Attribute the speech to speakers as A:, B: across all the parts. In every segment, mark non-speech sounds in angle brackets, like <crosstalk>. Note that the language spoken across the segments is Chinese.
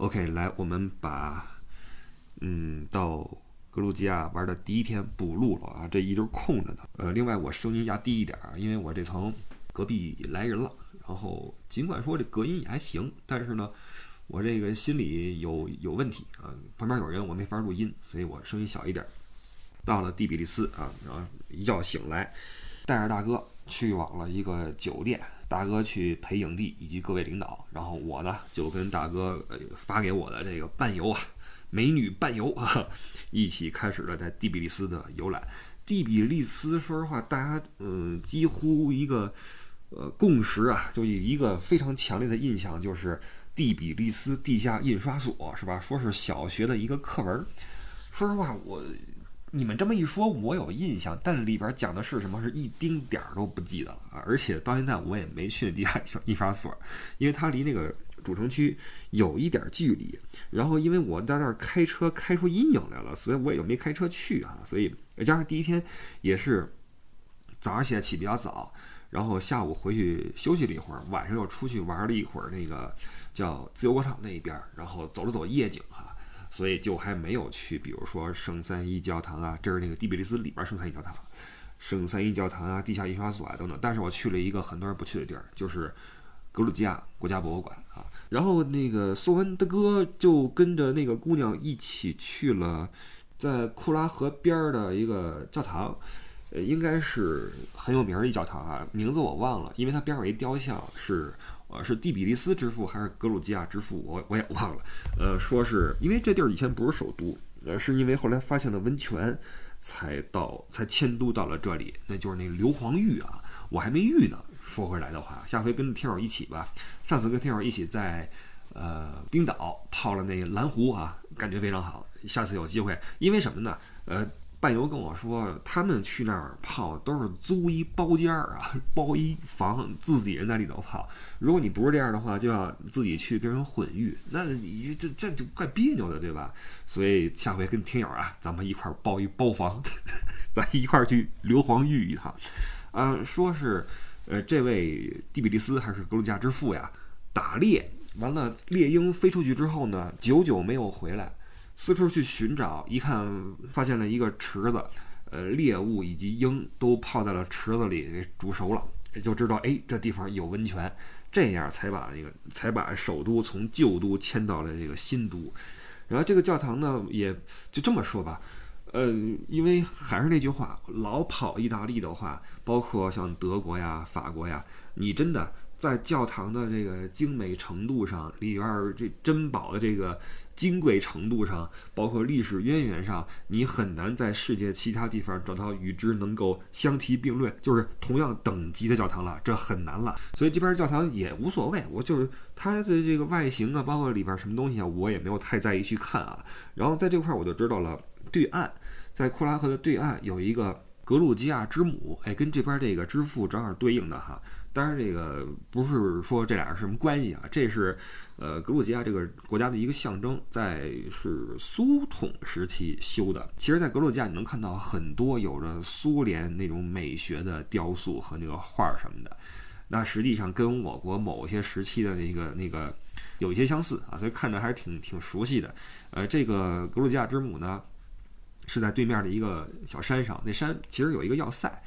A: OK，来，我们把嗯到格鲁吉亚玩的第一天补录了啊，这一周空着的。呃，另外我声音压低一点儿，因为我这层隔壁来人了。然后尽管说这隔音也还行，但是呢，我这个心里有有问题啊，旁边有人我没法录音，所以我声音小一点。到了第比利斯啊，然后一觉醒来，带着大哥去往了一个酒店。大哥去陪影帝以及各位领导，然后我呢就跟大哥呃发给我的这个伴游啊，美女伴游啊，一起开始了在第比利斯的游览。第比利斯说实话，大家嗯几乎一个呃共识啊，就一个非常强烈的印象就是第比利斯地下印刷所是吧？说是小学的一个课文。说实话，我。你们这么一说，我有印象，但里边讲的是什么，是一丁点儿都不记得了啊！而且到现在我也没去地下印刷所，因为它离那个主城区有一点距离。然后因为我在那儿开车开出阴影来了，所以我也就没开车去啊。所以加上第一天也是早上起来起比较早，然后下午回去休息了一会儿，晚上又出去玩了一会儿那个叫自由广场那一边，然后走了走夜景哈。所以就还没有去，比如说圣三一教堂啊，这是那个第比利斯里边圣三一教堂，圣三一教堂啊，地下印刷所啊等等。但是我去了一个很多人不去的地儿，就是格鲁吉亚国家博物馆啊。然后那个苏文德哥就跟着那个姑娘一起去了，在库拉河边儿的一个教堂，呃，应该是很有名儿一教堂啊，名字我忘了，因为它边上有一雕像是。呃，是蒂比利斯之父还是格鲁吉亚之父？我我也忘了。呃，说是因为这地儿以前不是首都，呃，是因为后来发现了温泉，才到才迁都到了这里。那就是那个硫磺浴啊，我还没浴呢。说回来的话，下回跟听友一起吧。上次跟听友一起在呃冰岛泡了那蓝湖啊，感觉非常好。下次有机会，因为什么呢？呃。伴游跟我说，他们去那儿泡都是租一包间儿啊，包一房，自己人在里头泡。如果你不是这样的话，就要自己去跟人混浴，那你这这就怪别扭的，对吧？所以下回跟听友啊，咱们一块儿包一包房，<laughs> 咱一块儿去硫磺浴一趟。啊，说是，呃，这位蒂比利斯还是格鲁吉亚之父呀，打猎完了，猎鹰飞出去之后呢，久久没有回来。四处去寻找，一看发现了一个池子，呃，猎物以及鹰都泡在了池子里，煮熟了，就知道哎，这地方有温泉，这样才把那个才把首都从旧都迁到了这个新都。然后这个教堂呢，也就这么说吧，呃，因为还是那句话，老跑意大利的话，包括像德国呀、法国呀，你真的在教堂的这个精美程度上，里边这珍宝的这个。金贵程度上，包括历史渊源上，你很难在世界其他地方找到与之能够相提并论，就是同样等级的教堂了，这很难了。所以这边教堂也无所谓，我就是它的这个外形啊，包括里边什么东西啊，我也没有太在意去看啊。然后在这块我就知道了，对岸在库拉河的对岸有一个格鲁吉亚之母，哎，跟这边这个之父正好对应的哈。当然，这个不是说这俩是什么关系啊？这是，呃，格鲁吉亚这个国家的一个象征，在是苏统时期修的。其实，在格鲁吉亚你能看到很多有着苏联那种美学的雕塑和那个画儿什么的，那实际上跟我国某些时期的那个那个有一些相似啊，所以看着还是挺挺熟悉的。呃，这个格鲁吉亚之母呢，是在对面的一个小山上，那山其实有一个要塞。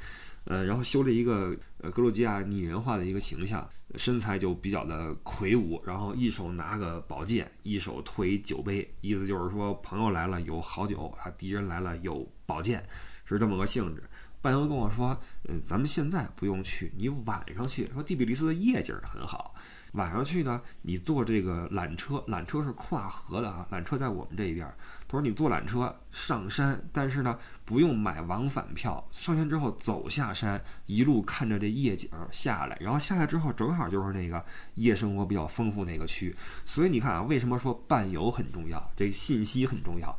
A: 呃，然后修了一个呃格鲁吉亚拟人化的一个形象，身材就比较的魁梧，然后一手拿个宝剑，一手推酒杯，意思就是说朋友来了有好酒啊，敌人来了有宝剑，是这么个性质。伴游跟我说，呃，咱们现在不用去，你晚上去，说蒂比利斯的夜景很好。晚上去呢，你坐这个缆车，缆车是跨河的啊，缆车在我们这一边。他说你坐缆车上山，但是呢不用买往返票，上山之后走下山，一路看着这夜景下来，然后下来之后正好就是那个夜生活比较丰富那个区。所以你看啊，为什么说伴游很重要，这信息很重要，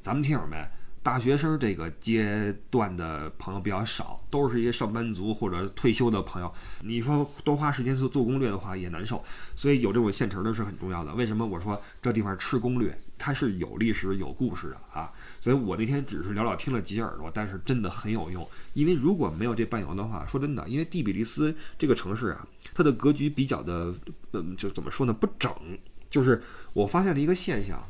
A: 咱们听友们。大学生这个阶段的朋友比较少，都是一些上班族或者退休的朋友。你说多花时间做做攻略的话也难受，所以有这种现成的是很重要的。为什么我说这地方吃攻略？它是有历史有故事的啊！所以我那天只是寥寥听了几耳朵，但是真的很有用。因为如果没有这伴游的话，说真的，因为蒂比利斯这个城市啊，它的格局比较的，嗯，就怎么说呢？不整。就是我发现了一个现象，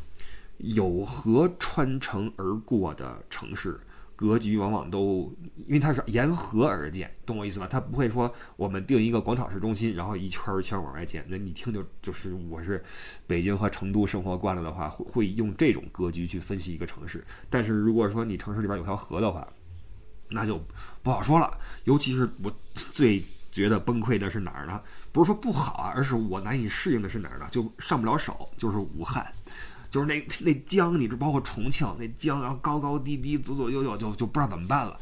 A: 有河穿城而过的城市。格局往往都，因为它是沿河而建，懂我意思吧？它不会说我们定一个广场市中心，然后一圈一圈往外建。那你听就就是我是北京和成都生活惯了的话，会 <laughs> 会用这种格局去分析一个城市。但是如果说你城市里边有条河的话，那就不好说了。尤其是我最觉得崩溃的是哪儿呢？不是说不好啊，而是我难以适应的是哪儿呢？就上不了手，就是武汉。就是那那江，你这包括重庆那江，然后高高低低，左左右右，就就不知道怎么办了。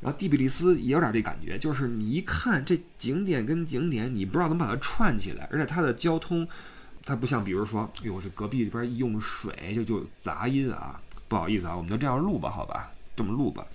A: 然后第比利斯也有点这感觉，就是你一看这景点跟景点，你不知道怎么把它串起来，而且它的交通，它不像比如说，哎呦，这隔壁这边一用水就就杂音啊，不好意思啊，我们就这样录吧，好吧，这么录吧。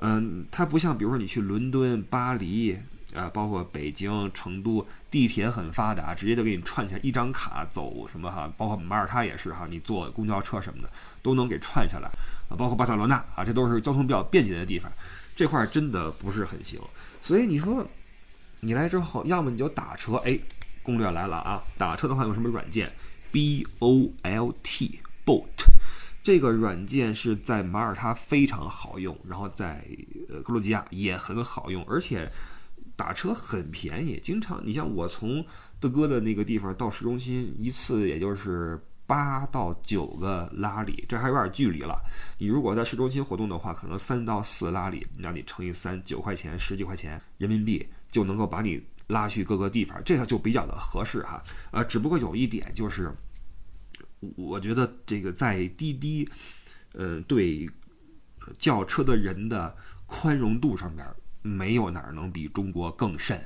A: 嗯，它不像比如说你去伦敦、巴黎。啊，包括北京、成都，地铁很发达，直接就给你串起来，一张卡走什么哈，包括马耳他也是哈，你坐公交车什么的都能给串下来啊，包括巴塞罗那啊，这都是交通比较便捷的地方，这块真的不是很行。所以你说你来之后，要么你就打车，哎，攻略来了啊，打车的话用什么软件？B O L T，Bolt，这个软件是在马耳他非常好用，然后在呃格鲁吉亚也很好用，而且。打车很便宜，经常你像我从德哥的那个地方到市中心一次也就是八到九个拉里，这还有点距离了。你如果在市中心活动的话，可能三到四拉里，让你乘以三，九块钱十几块钱人民币就能够把你拉去各个地方，这个就比较的合适哈。呃，只不过有一点就是，我觉得这个在滴滴，呃，对叫车的人的宽容度上面。没有哪儿能比中国更甚，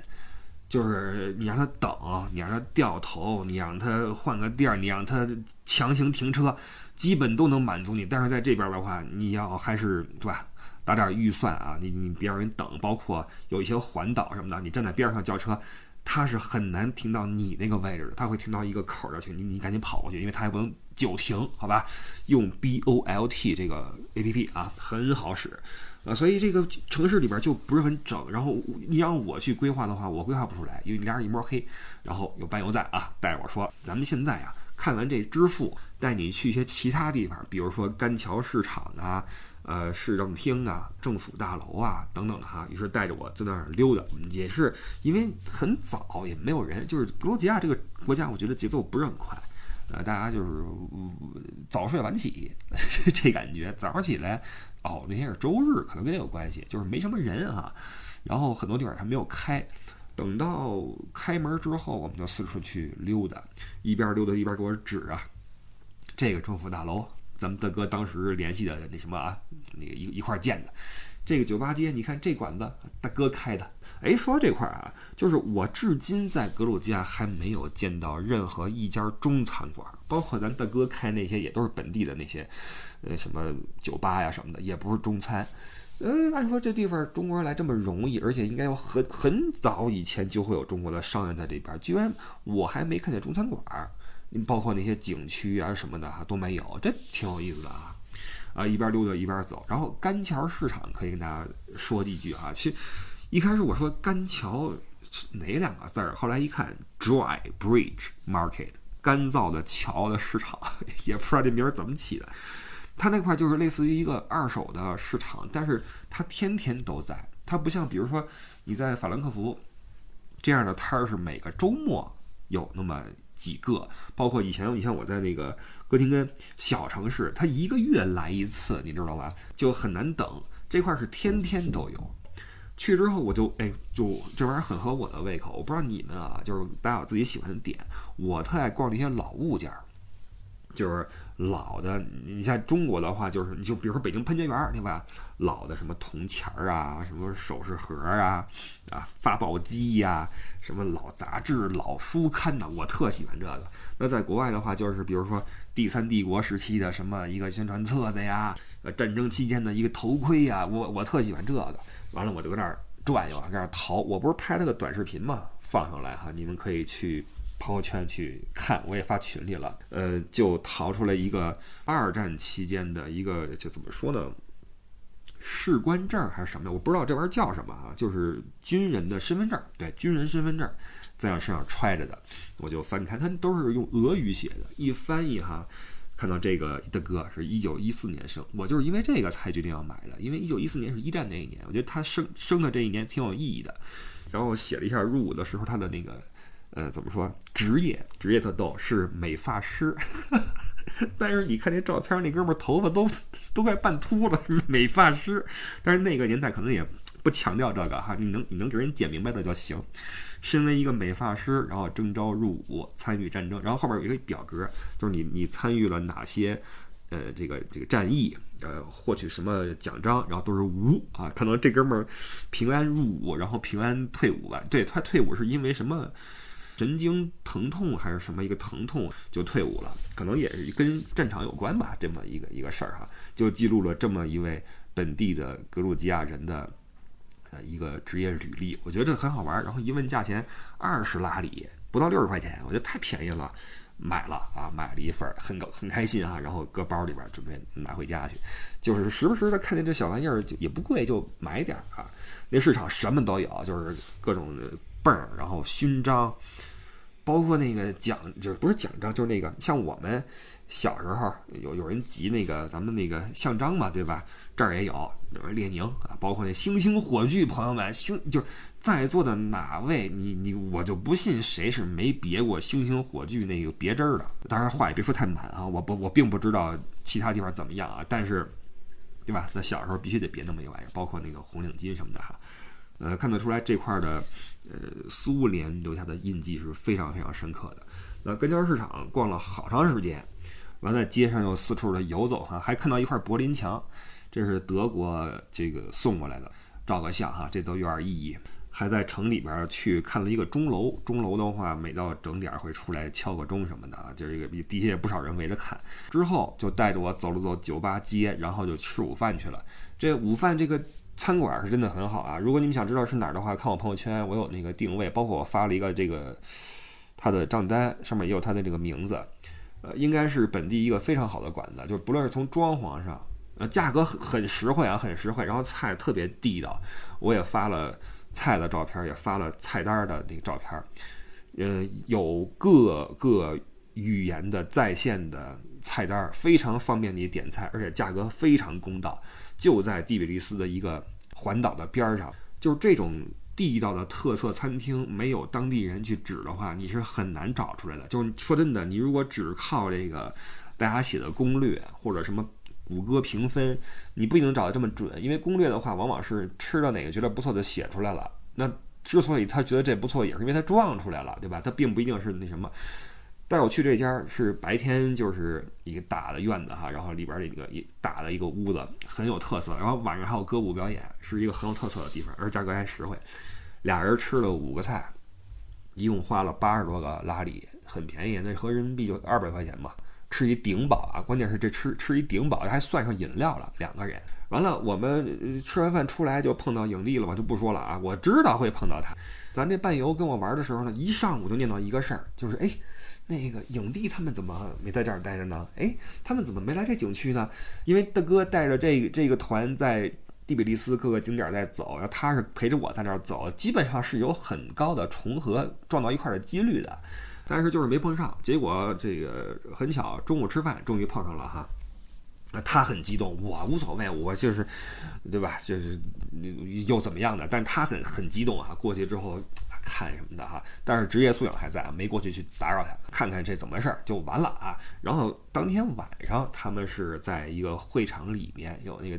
A: 就是你让他等，你让他掉头，你让他换个地儿，你让他强行停车，基本都能满足你。但是在这边的话，你要还是对吧？打点预算啊，你你别让人等。包括有一些环岛什么的，你站在边上叫车，他是很难停到你那个位置的，他会停到一个口儿儿去，你你赶紧跑过去，因为他也不能久停，好吧？用 B O L T 这个 A P P 啊，很好使。啊，所以这个城市里边就不是很整。然后你让我去规划的话，我规划不出来，因为俩人一摸黑。然后有伴游在啊，带着我说：“咱们现在啊，看完这支付，带你去一些其他地方，比如说干桥市场啊，呃，市政厅啊，政府大楼啊等等的哈。”于是带着我在那儿溜达，也是因为很早也没有人，就是格鲁吉亚这个国家，我觉得节奏不是很快。呃，大家就是早睡晚起，<laughs> 这感觉早上起来，哦，那天是周日，可能跟这有关系，就是没什么人啊。然后很多地方还没有开，等到开门之后，我们就四处去溜达，一边溜达一边给我指啊，这个政府大楼，咱们大哥当时联系的那什么啊，那个一一块建的。这个酒吧街，你看这馆子大哥开的。哎，说到这块儿啊，就是我至今在格鲁吉亚还没有见到任何一家中餐馆，包括咱大哥开那些也都是本地的那些，呃，什么酒吧呀什么的，也不是中餐。嗯，按说这地方中国人来这么容易，而且应该有很很早以前就会有中国的商人在这边，居然我还没看见中餐馆，包括那些景区啊什么的哈都没有，这挺有意思的啊。啊，一边溜达一边走，然后干桥市场可以跟大家说几句啊。其一开始我说干桥哪两个字儿，后来一看，dry bridge market，干燥的桥的市场，<laughs> 也不知道这名儿怎么起的。它那块就是类似于一个二手的市场，但是它天天都在，它不像比如说你在法兰克福这样的摊儿是每个周末有那么。几个，包括以前，你像我在那个哥廷根小城市，它一个月来一次，你知道吧？就很难等。这块是天天都有。去之后我就哎，就这玩意儿很合我的胃口。我不知道你们啊，就是大家有自己喜欢的点。我特爱逛那些老物件儿，就是老的。你像中国的话，就是你就比如说北京潘家园，对吧？老的什么铜钱儿啊，什么首饰盒啊，啊发报机呀。什么老杂志、老书刊呐？我特喜欢这个。那在国外的话，就是比如说第三帝国时期的什么一个宣传册子呀，呃，战争期间的一个头盔呀，我我特喜欢这个。完了，我就搁那儿转悠，搁那儿淘。我不是拍了个短视频嘛，放上来哈，你们可以去朋友圈去看，我也发群里了。呃，就淘出来一个二战期间的一个，就怎么说呢？士官证还是什么呀？我不知道这玩意儿叫什么啊，就是军人的身份证，对，军人身份证在我身上揣着的，我就翻看，它都是用俄语写的，一翻译哈，看到这个的哥是一九一四年生，我就是因为这个才决定要买的，因为一九一四年是一战那一年，我觉得他生生的这一年挺有意义的，然后写了一下入伍的时候他的那个。呃，怎么说？职业职业特逗，是美发师。<laughs> 但是你看那照片，那哥们儿头发都都快半秃了，美发师。但是那个年代可能也不强调这个哈，你能你能给人剪明白了就行。身为一个美发师，然后征召入伍，参与战争，然后后边有一个表格，就是你你参与了哪些呃这个这个战役，呃获取什么奖章，然后都是无啊。可能这哥们儿平安入伍，然后平安退伍吧。对他退伍是因为什么？神经疼痛还是什么一个疼痛就退伍了，可能也是跟战场有关吧，这么一个一个事儿哈，就记录了这么一位本地的格鲁吉亚人的呃一个职业履历，我觉得很好玩。然后一问价钱，二十拉里，不到六十块钱，我觉得太便宜了，买了啊，买了一份，很高很开心啊，然后搁包里边准备拿回家去，就是时不时的看见这小玩意儿就也不贵，就买点啊。那市场什么都有，就是各种泵儿，然后勋章。包括那个奖，就是不是奖章，就是那个像我们小时候有有人集那个咱们那个像章嘛，对吧？这儿也有，列宁啊，包括那星星火炬，朋友们，星就是在座的哪位，你你我就不信谁是没别过星星火炬那个别针儿的。当然话也别说太满啊，我不我并不知道其他地方怎么样啊，但是对吧？那小时候必须得别那么一玩意儿，包括那个红领巾什么的哈。呃，看得出来这块的，呃，苏联留下的印记是非常非常深刻的。那跟交市场逛了好长时间，完了街上又四处的游走哈，还看到一块柏林墙，这是德国这个送过来的，照个相哈，这都有点意义。还在城里边去看了一个钟楼，钟楼的话每到整点会出来敲个钟什么的啊，就是一个底下也不少人围着看。之后就带着我走了走酒吧街，然后就吃午饭去了。这午饭这个。餐馆是真的很好啊！如果你们想知道是哪儿的话，看我朋友圈，我有那个定位，包括我发了一个这个他的账单，上面也有他的这个名字。呃，应该是本地一个非常好的馆子，就是不论是从装潢上，呃，价格很实惠啊，很实惠，然后菜特别地道。我也发了菜的照片，也发了菜单的那个照片。嗯，有各个语言的在线的菜单，非常方便你点菜，而且价格非常公道。就在蒂比利斯的一个环岛的边儿上，就是这种地道的特色餐厅，没有当地人去指的话，你是很难找出来的。就是说真的，你如果只靠这个大家写的攻略或者什么谷歌评分，你不一定找得这么准。因为攻略的话，往往是吃到哪个觉得不错就写出来了。那之所以他觉得这不错，也是因为他撞出来了，对吧？他并不一定是那什么。带我去这家是白天就是一个大的院子哈，然后里边儿这个一大的一个屋子很有特色，然后晚上还有歌舞表演，是一个很有特色的地方，而价格还实惠。俩人吃了五个菜，一共花了八十多个拉里，很便宜，那合人民币就二百块钱吧，吃一顶饱啊！关键是这吃吃一顶饱，还算上饮料了，两个人。完了，我们吃完饭出来就碰到影帝了嘛，就不说了啊，我知道会碰到他。咱这伴游跟我玩的时候呢，一上午就念叨一个事儿，就是哎。那个影帝他们怎么没在这儿待着呢？哎，他们怎么没来这景区呢？因为大哥带着这这个团在蒂比利斯各个景点在走，然后他是陪着我在那儿走，基本上是有很高的重合撞到一块的几率的，但是就是没碰上。结果这个很巧，中午吃饭终于碰上了哈。他很激动，我无所谓，我就是，对吧？就是又怎么样的？但他很很激动啊，过去之后。看什么的哈，但是职业素养还在啊，没过去去打扰他，看看这怎么回事就完了啊。然后当天晚上，他们是在一个会场里面有那个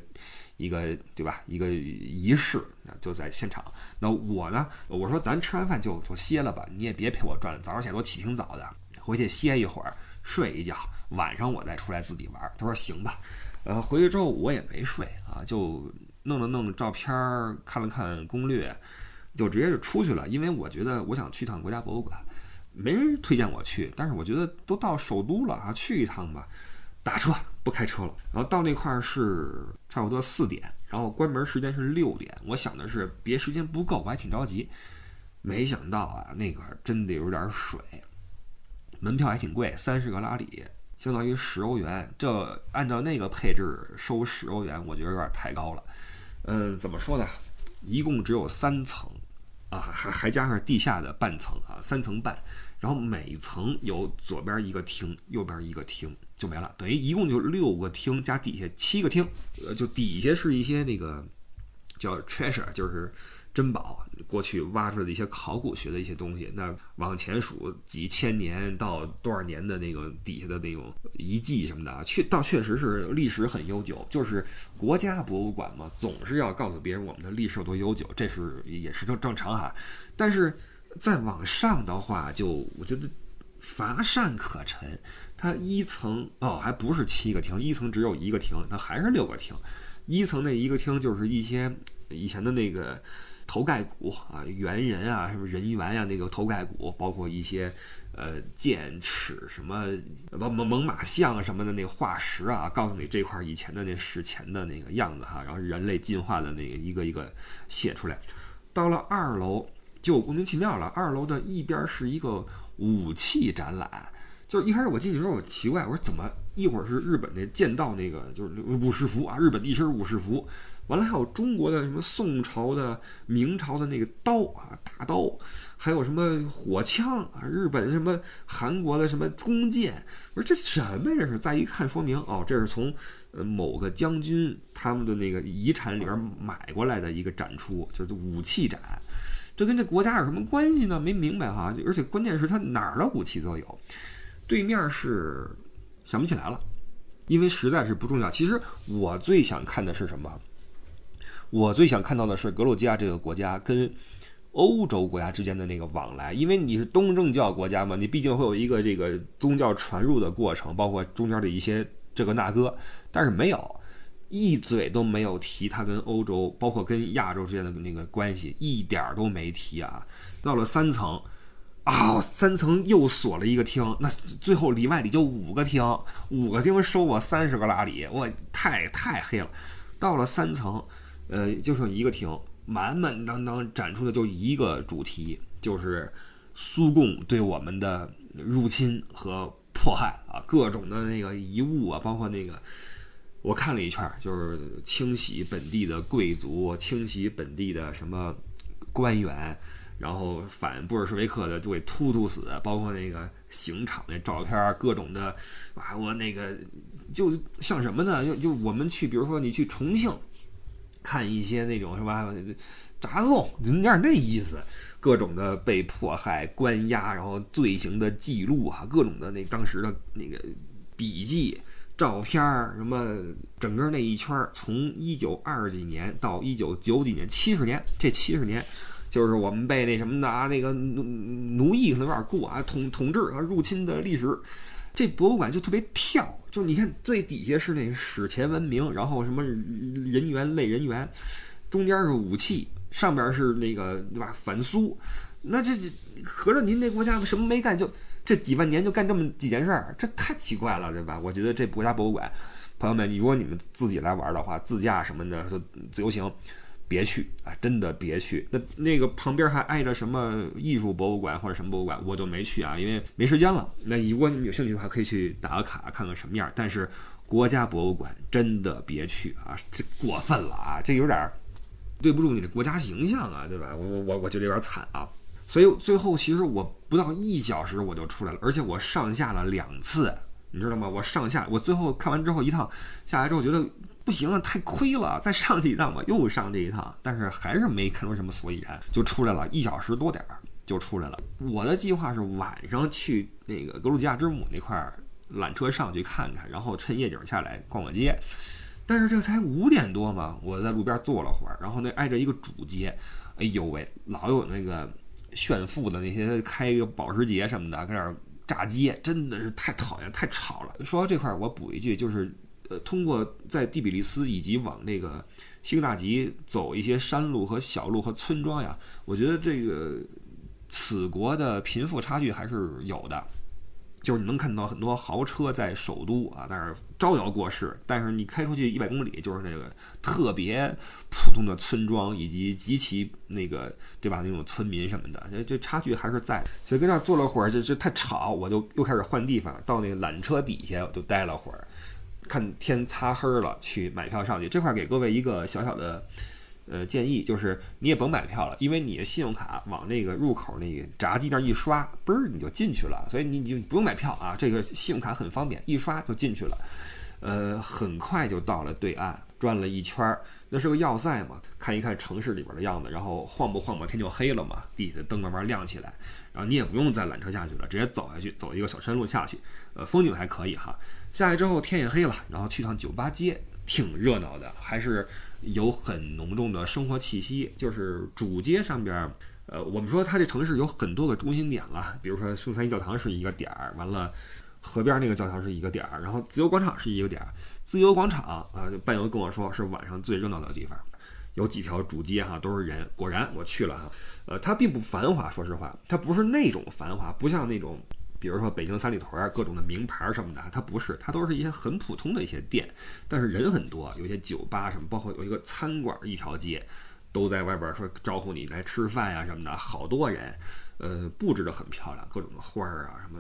A: 一个对吧，一个仪式，就在现场。那我呢，我说咱吃完饭就就歇了吧，你也别陪我转了，早上起来都起挺早的，回去歇一会儿，睡一觉，晚上我再出来自己玩。他说行吧。呃，回去之后我也没睡啊，就弄了弄照片，看了看攻略。就直接就出去了，因为我觉得我想去趟国家博物馆，没人推荐我去，但是我觉得都到首都了啊，去一趟吧，打车不开车了。然后到那块儿是差不多四点，然后关门时间是六点。我想的是别时间不够，我还挺着急。没想到啊，那块真的有点水，门票还挺贵，三十个拉里，相当于十欧元。这按照那个配置收十欧元，我觉得有点太高了。嗯，怎么说呢？一共只有三层啊，还还加上地下的半层啊，三层半。然后每层有左边一个厅，右边一个厅就没了，等于一共就六个厅加底下七个厅。呃，就底下是一些那个叫 treasure，就是珍宝，过去挖出来的一些考古学的一些东西。那往前数几千年到多少年的那个底下的那种遗迹什么的啊，确倒确实是历史很悠久。就是国家博物馆嘛，总是要告诉别人我们的历史有多悠久，这是也是正正常哈。但是。再往上的话，就我觉得乏善可陈。它一层哦，还不是七个厅，一层只有一个厅，它还是六个厅。一层那一个厅就是一些以前的那个头盖骨啊，猿人啊，什么人猿呀，那个头盖骨，包括一些呃剑齿什么猛猛猛犸象什么的那化石啊，告诉你这块以前的那史前的那个样子哈，然后人类进化的那个一个一个写出来。到了二楼。就莫名其妙了。二楼的一边是一个武器展览，就是一开始我进去时候我奇怪，我说怎么一会儿是日本的剑道那个就是武士服啊，日本一身武士服，完了还有中国的什么宋朝的、明朝的那个刀啊，大刀，还有什么火枪啊，日本什么韩国的什么弓箭，我说这什么呀？这是再一看说明哦，这是从呃某个将军他们的那个遗产里边买过来的一个展出，就是武器展。这跟这国家有什么关系呢？没明白哈，而且关键是他哪儿的武器都有。对面是想不起来了，因为实在是不重要。其实我最想看的是什么？我最想看到的是格鲁吉亚这个国家跟欧洲国家之间的那个往来，因为你是东正教国家嘛，你毕竟会有一个这个宗教传入的过程，包括中间的一些这个那个，但是没有。一嘴都没有提他跟欧洲，包括跟亚洲之间的那个关系，一点儿都没提啊！到了三层，啊，三层又锁了一个厅，那最后里外里就五个厅，五个厅收我三十个拉里，我太太黑了。到了三层，呃，就剩一个厅，满满当当展出的就一个主题，就是苏共对我们的入侵和迫害啊，各种的那个遗物啊，包括那个。我看了一圈，就是清洗本地的贵族，清洗本地的什么官员，然后反布尔什维克的就给突突死，包括那个刑场那照片，各种的，啊，我那个就像什么呢？就就我们去，比如说你去重庆看一些那种是吧，杂种，有点那意思，各种的被迫害、关押，然后罪行的记录啊，各种的那当时的那个笔记。照片儿什么，整个那一圈儿，从一九二几年到一九九几年，七十年，这七十年，就是我们被那什么的啊，那个奴奴役可能有点过啊，统统治和入侵的历史。这博物馆就特别跳，就你看最底下是那史前文明，然后什么人猿类人猿，中间是武器，上边是那个对吧？反苏，那这这合着您这国家什么没干就？这几万年就干这么几件事儿，这太奇怪了，对吧？我觉得这国家博物馆，朋友们，如果你们自己来玩的话，自驾什么的，就自由行，别去啊，真的别去。那那个旁边还挨着什么艺术博物馆或者什么博物馆，我就没去啊，因为没时间了。那如果你们有兴趣的话，可以去打个卡看看什么样。但是国家博物馆真的别去啊，这过分了啊，这有点对不住你的国家形象啊，对吧？我我我觉得有点惨啊。所以最后其实我不到一小时我就出来了，而且我上下了两次，你知道吗？我上下我最后看完之后一趟下来之后觉得不行了，太亏了，再上这一趟吧，又上这一趟，但是还是没看出什么所以然，就出来了一小时多点儿就出来了。我的计划是晚上去那个格鲁吉亚之母那块儿缆车上去看看，然后趁夜景下来逛逛街，但是这才五点多嘛，我在路边坐了会儿，然后那挨着一个主街，哎呦喂，老有那个。炫富的那些开一个保时捷什么的，搁那儿炸街，真的是太讨厌、太吵了。说到这块儿，我补一句，就是呃，通过在第比利斯以及往那个西格纳吉走一些山路和小路和村庄呀，我觉得这个此国的贫富差距还是有的。就是你能看到很多豪车在首都啊，但是招摇过市。但是你开出去一百公里，就是那个特别普通的村庄以及极其那个对吧那种村民什么的，这这差距还是在。所以跟那坐了会儿，这这太吵，我就又开始换地方，到那个缆车底下我就待了会儿，看天擦黑了去买票上去。这块给各位一个小小的。呃，建议就是你也甭买票了，因为你的信用卡往那个入口那个闸机那儿一刷，嘣儿你就进去了，所以你你就不用买票啊，这个信用卡很方便，一刷就进去了。呃，很快就到了对岸，转了一圈儿，那是个要塞嘛，看一看城市里边的样子，然后晃吧晃吧，天就黑了嘛，地下的灯慢慢亮起来，然后你也不用再缆车下去了，直接走下去，走一个小山路下去，呃，风景还可以哈。下去之后天也黑了，然后去趟酒吧街，挺热闹的，还是。有很浓重的生活气息，就是主街上边，呃，我们说它这城市有很多个中心点了，比如说圣三一教堂是一个点儿，完了河边那个教堂是一个点儿，然后自由广场是一个点儿。自由广场啊，伴游跟我说是晚上最热闹的地方，有几条主街哈都是人，果然我去了哈，呃，它并不繁华，说实话，它不是那种繁华，不像那种。比如说北京三里屯各种的名牌什么的，它不是，它都是一些很普通的一些店，但是人很多，有些酒吧什么，包括有一个餐馆一条街，都在外边说招呼你来吃饭呀什么的，好多人，呃，布置的很漂亮，各种的花儿啊什么。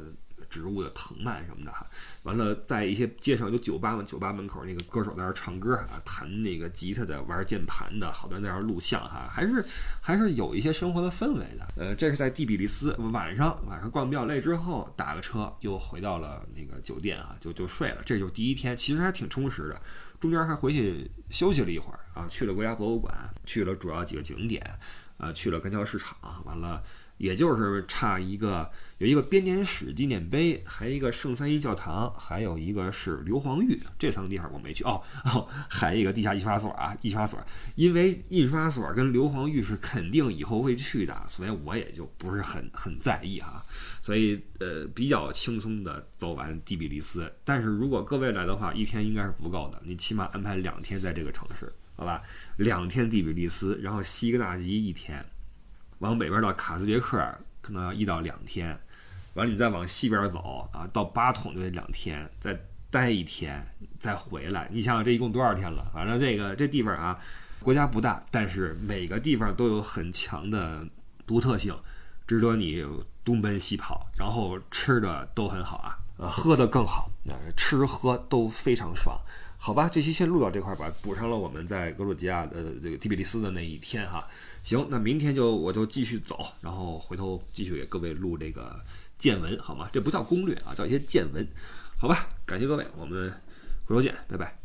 A: 植物的藤蔓什么的哈，完了在一些街上有酒吧嘛，酒吧门口那个歌手在那儿唱歌啊，弹那个吉他的，玩键盘的，好多人在那儿录像哈，还是还是有一些生活的氛围的。呃，这是在第比利斯晚上晚上逛比较累之后，打个车又回到了那个酒店啊，就就睡了。这就是第一天，其实还挺充实的，中间还回去休息了一会儿啊，去了国家博物馆，去了主要几个景点，呃，去了干桥市场，完了。也就是差一个，有一个编年史纪念碑，还有一个圣三一教堂，还有一个是硫磺浴，这三个地方我没去哦哦，还有一个地下印刷所啊，印刷所，因为印刷所跟硫磺浴是肯定以后会去的，所以我也就不是很很在意哈，所以呃比较轻松的走完第比利斯，但是如果各位来的话，一天应该是不够的，你起码安排两天在这个城市，好吧，两天第比利斯，然后西格纳吉一天。往北边到卡斯别克可能要一到两天，完了你再往西边走啊，到巴统就得两天，再待一天再回来。你想想这一共多少天了？反正这个这地方啊，国家不大，但是每个地方都有很强的独特性，值得你东奔西跑。然后吃的都很好啊，呃，喝的更好，吃喝都非常爽。好吧，这期先录到这块吧，补上了我们在格鲁吉亚的这个提比利斯的那一天哈。行，那明天就我就继续走，然后回头继续给各位录这个见闻，好吗？这不叫攻略啊，叫一些见闻，好吧？感谢各位，我们回头见，拜拜。